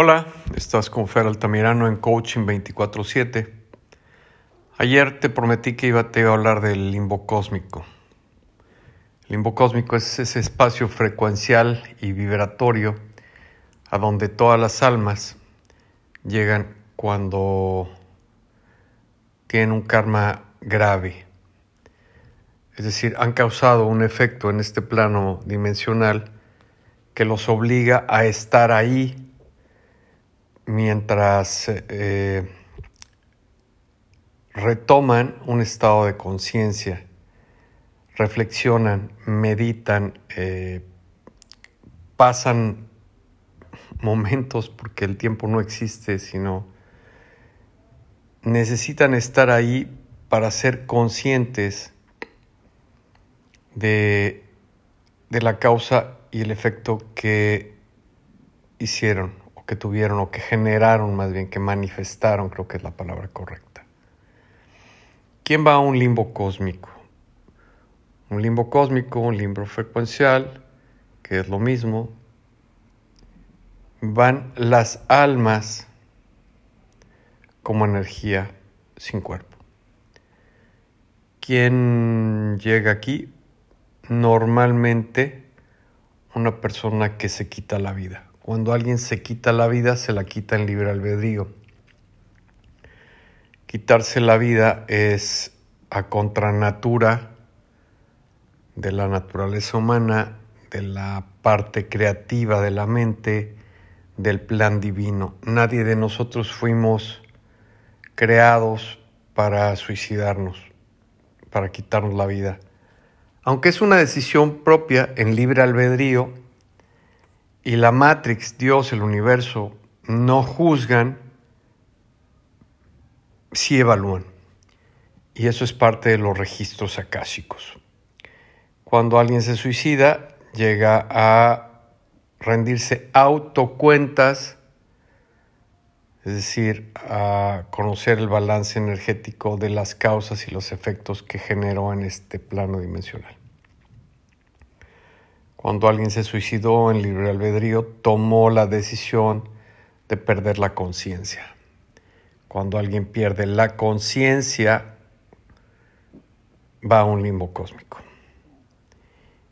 Hola, estás con Fer Altamirano en Coaching 24-7. Ayer te prometí que iba, a hablar del limbo cósmico. El limbo cósmico es ese espacio frecuencial y vibratorio a donde todas las almas llegan cuando tienen un karma grave. Es decir, han causado un efecto en este plano dimensional que los obliga a estar ahí mientras eh, retoman un estado de conciencia, reflexionan, meditan, eh, pasan momentos, porque el tiempo no existe, sino necesitan estar ahí para ser conscientes de, de la causa y el efecto que hicieron que tuvieron o que generaron más bien, que manifestaron, creo que es la palabra correcta. ¿Quién va a un limbo cósmico? Un limbo cósmico, un limbo frecuencial, que es lo mismo. Van las almas como energía sin cuerpo. ¿Quién llega aquí? Normalmente una persona que se quita la vida. Cuando alguien se quita la vida, se la quita en libre albedrío. Quitarse la vida es a contranatura de la naturaleza humana, de la parte creativa de la mente, del plan divino. Nadie de nosotros fuimos creados para suicidarnos, para quitarnos la vida. Aunque es una decisión propia en libre albedrío, y la Matrix, Dios, el universo, no juzgan, sí evalúan. Y eso es parte de los registros akáshicos. Cuando alguien se suicida, llega a rendirse autocuentas, es decir, a conocer el balance energético de las causas y los efectos que generó en este plano dimensional. Cuando alguien se suicidó en libre albedrío, tomó la decisión de perder la conciencia. Cuando alguien pierde la conciencia, va a un limbo cósmico.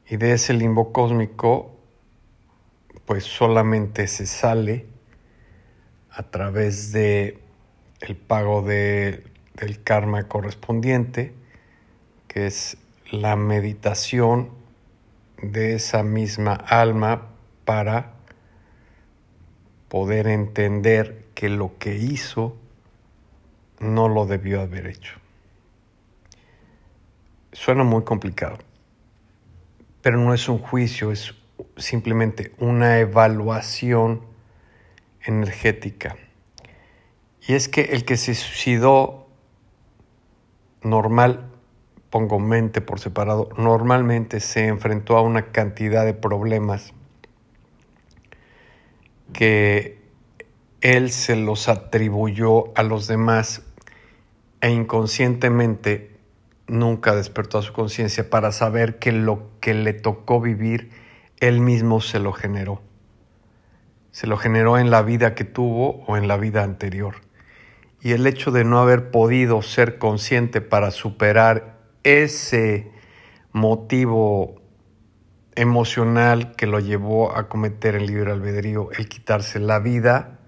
Y de ese limbo cósmico, pues solamente se sale a través de el pago de, del karma correspondiente, que es la meditación de esa misma alma para poder entender que lo que hizo no lo debió haber hecho. Suena muy complicado, pero no es un juicio, es simplemente una evaluación energética. Y es que el que se suicidó normal pongo mente por separado, normalmente se enfrentó a una cantidad de problemas que él se los atribuyó a los demás e inconscientemente nunca despertó a su conciencia para saber que lo que le tocó vivir, él mismo se lo generó. Se lo generó en la vida que tuvo o en la vida anterior. Y el hecho de no haber podido ser consciente para superar ese motivo emocional que lo llevó a cometer el libre albedrío, el quitarse la vida,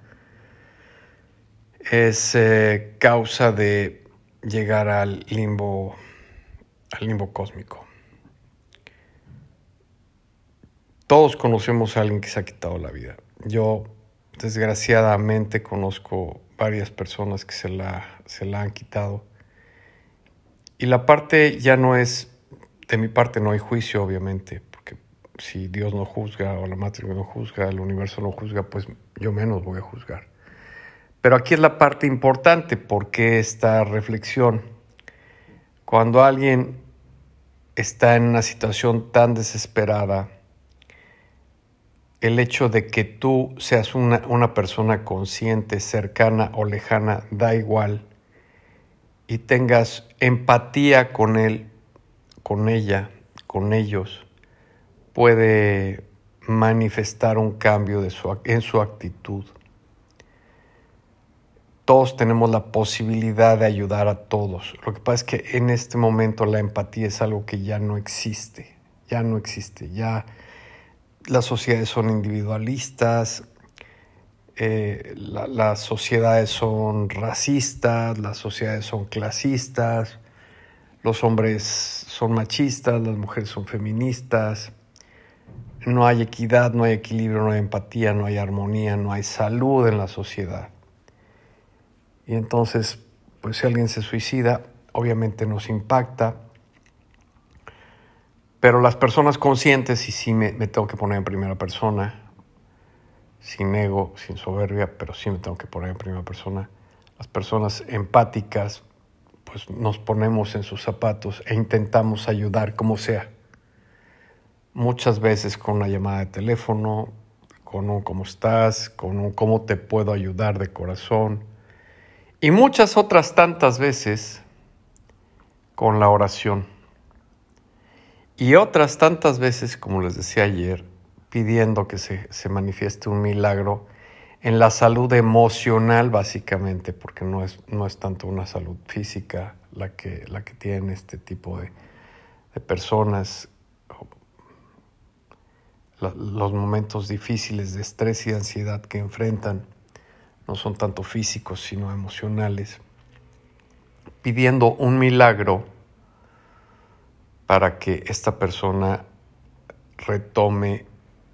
es eh, causa de llegar al limbo, al limbo cósmico. Todos conocemos a alguien que se ha quitado la vida. Yo, desgraciadamente, conozco varias personas que se la, se la han quitado. Y la parte ya no es, de mi parte no hay juicio, obviamente, porque si Dios no juzga o la matriz no juzga, el universo no juzga, pues yo menos voy a juzgar. Pero aquí es la parte importante, porque esta reflexión, cuando alguien está en una situación tan desesperada, el hecho de que tú seas una, una persona consciente, cercana o lejana, da igual y tengas empatía con él, con ella, con ellos, puede manifestar un cambio en su actitud. todos tenemos la posibilidad de ayudar a todos. Lo que pasa es que en este momento la empatía es algo que ya no existe, ya no existe, ya las sociedades son individualistas, eh, las sociedades son racistas, las sociedades son clasistas, los hombres son machistas, las mujeres son feministas, no hay equidad, no hay equilibrio, no hay empatía, no hay armonía, no hay salud en la sociedad. Y entonces, pues si alguien se suicida, obviamente nos impacta, pero las personas conscientes, y sí me, me tengo que poner en primera persona, sin ego, sin soberbia, pero me tengo que poner en primera persona. Las personas empáticas, pues nos ponemos en sus zapatos e intentamos ayudar como sea. Muchas veces con una llamada de teléfono, con un cómo estás, con un cómo te puedo ayudar de corazón. Y muchas otras tantas veces con la oración. Y otras tantas veces, como les decía ayer, pidiendo que se, manifieste un milagro en la salud emocional básicamente, porque no es, no es tanto una salud física la que, la que tienen este tipo de, personas. los momentos difíciles de estrés y ansiedad que enfrentan no son tanto físicos, sino emocionales, pidiendo un milagro para que esta persona retome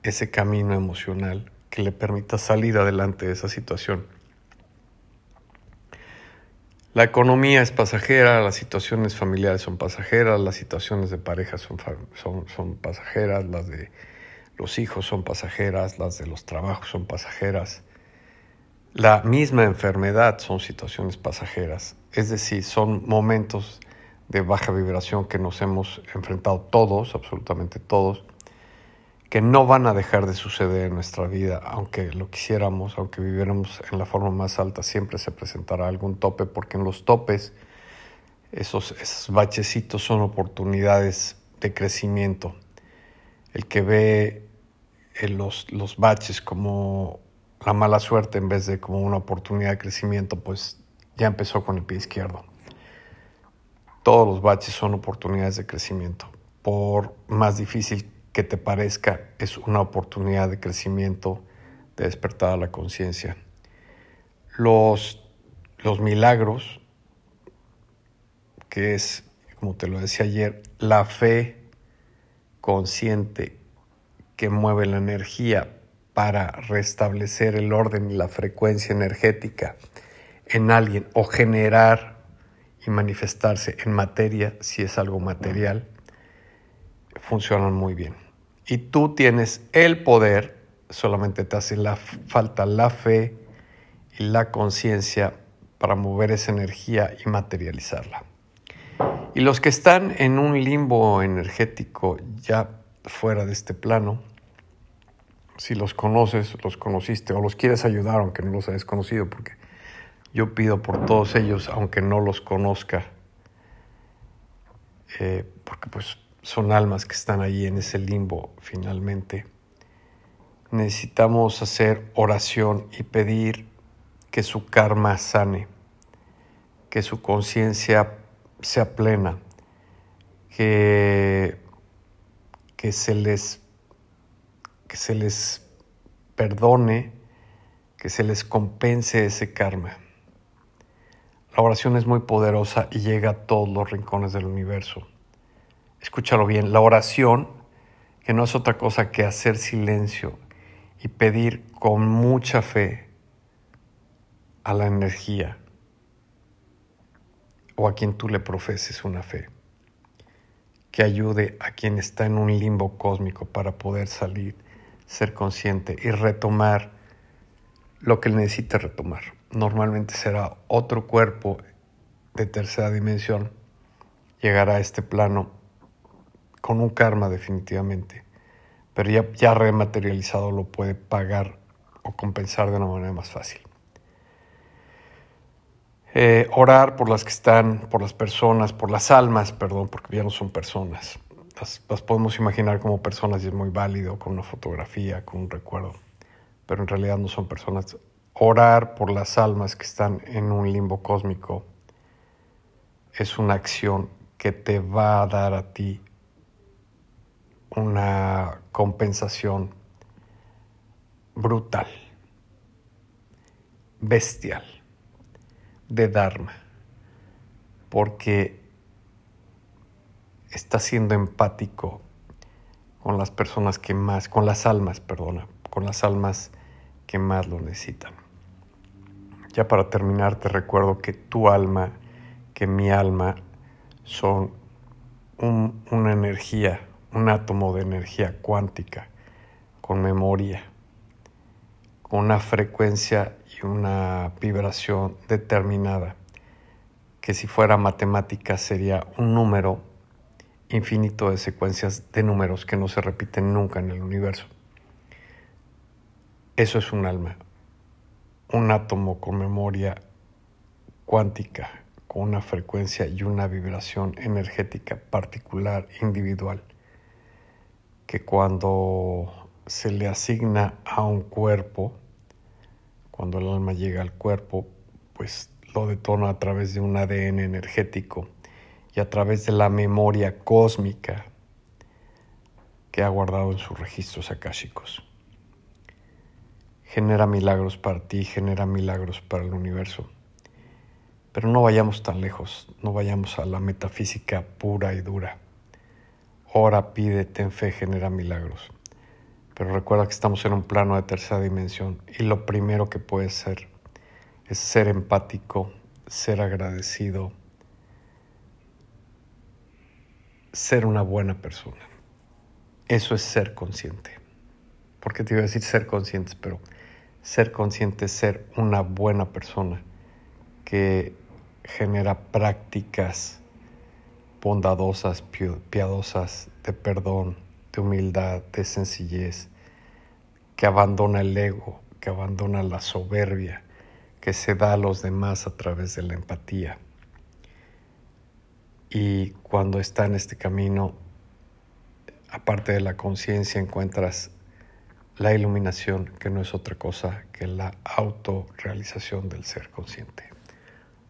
ese camino emocional que le permita salir adelante de esa situación. La economía es pasajera, las situaciones familiares son pasajeras, las situaciones de pareja son, son, son pasajeras, las de los hijos son pasajeras, las de los trabajos son pasajeras. La misma enfermedad son situaciones pasajeras, es decir, son momentos de baja vibración que nos hemos enfrentado todos, absolutamente todos, que no van a dejar de suceder en nuestra vida, aunque lo quisiéramos, aunque viviéramos en la forma más alta, siempre se presentará algún tope, porque en los topes, esos, esos son oportunidades de crecimiento. El que ve eh, los, los baches como la mala suerte en vez de como una oportunidad de crecimiento, pues ya empezó con el pie izquierdo. Todos los baches son oportunidades de crecimiento. Por más difícil que te parezca es una oportunidad de crecimiento, de despertar a la conciencia. Los, los milagros, que es, como te lo decía ayer, la fe consciente que mueve la energía para restablecer el orden y la frecuencia energética en alguien o generar y manifestarse en materia, si es algo material, funcionan muy bien y tú tienes el poder, solamente te hace falta la fe y la conciencia para mover esa energía y materializarla. Y los que están en un limbo energético ya fuera de este plano, si los conoces, los conociste o los quieres ayudar aunque no los hayas conocido, porque yo pido por todos ellos aunque no los conozca, eh, porque pues son almas que están ahí en ese limbo finalmente. Necesitamos hacer oración y pedir que su karma sane, que su conciencia sea plena, que, que, se les, que se les perdone, que se les compense ese karma. La oración es muy poderosa y llega a todos los rincones del universo escúchalo bien, la oración, que no es otra cosa que hacer silencio y pedir con mucha fe a la energía o a quien tú le profeses una fe, que ayude a quien está en un limbo cósmico para poder salir, ser consciente y retomar lo que él necesita retomar. Normalmente será otro cuerpo de tercera dimensión, llegará a este plano con un karma definitivamente, pero ya, rematerializado lo puede pagar o compensar de una manera más fácil. Eh, orar por las que están, por las personas, por las almas, perdón, porque ya no son personas. Las, las, podemos imaginar como personas y es muy válido con una fotografía, con un recuerdo, pero en realidad no son personas. orar por las almas que están en un limbo cósmico es una acción que te va a dar a ti una compensación brutal, bestial, de Dharma, porque está siendo empático con las personas que más, con las almas, perdona, con las almas que más lo necesitan. Ya para terminar, te recuerdo que tu alma, que mi alma, son una energía, un átomo de energía cuántica, con memoria, con una frecuencia y una vibración determinada, que si fuera matemática sería un número infinito de secuencias de números que no se repiten nunca en el universo. Eso es un alma, un átomo con memoria cuántica, con una frecuencia y una vibración energética particular, individual, que cuando se le asigna a un cuerpo, cuando el alma llega al cuerpo, pues lo detona a través de un ADN energético y a través de la memoria cósmica que ha guardado en sus registros akáshicos. Genera milagros para ti, genera milagros para el universo. Pero no vayamos tan lejos, no vayamos a la metafísica pura y dura. Ora, pide, ten fe, genera milagros. Pero recuerda que estamos en un plano de tercera dimensión y lo primero que puedes ser es ser empático, ser agradecido, ser una buena persona. Eso es ser consciente. Porque te iba a decir ser conscientes, pero ser consciente es ser una buena persona que genera prácticas bondadosas, piadosas, de perdón, de humildad, de sencillez, que abandona el ego, que abandona la soberbia, que se da a los demás a través de la empatía. Y cuando está en este camino, aparte de la conciencia, encuentras la iluminación, que no es otra cosa que la autorrealización del ser consciente.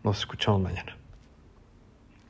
Nos escuchamos mañana.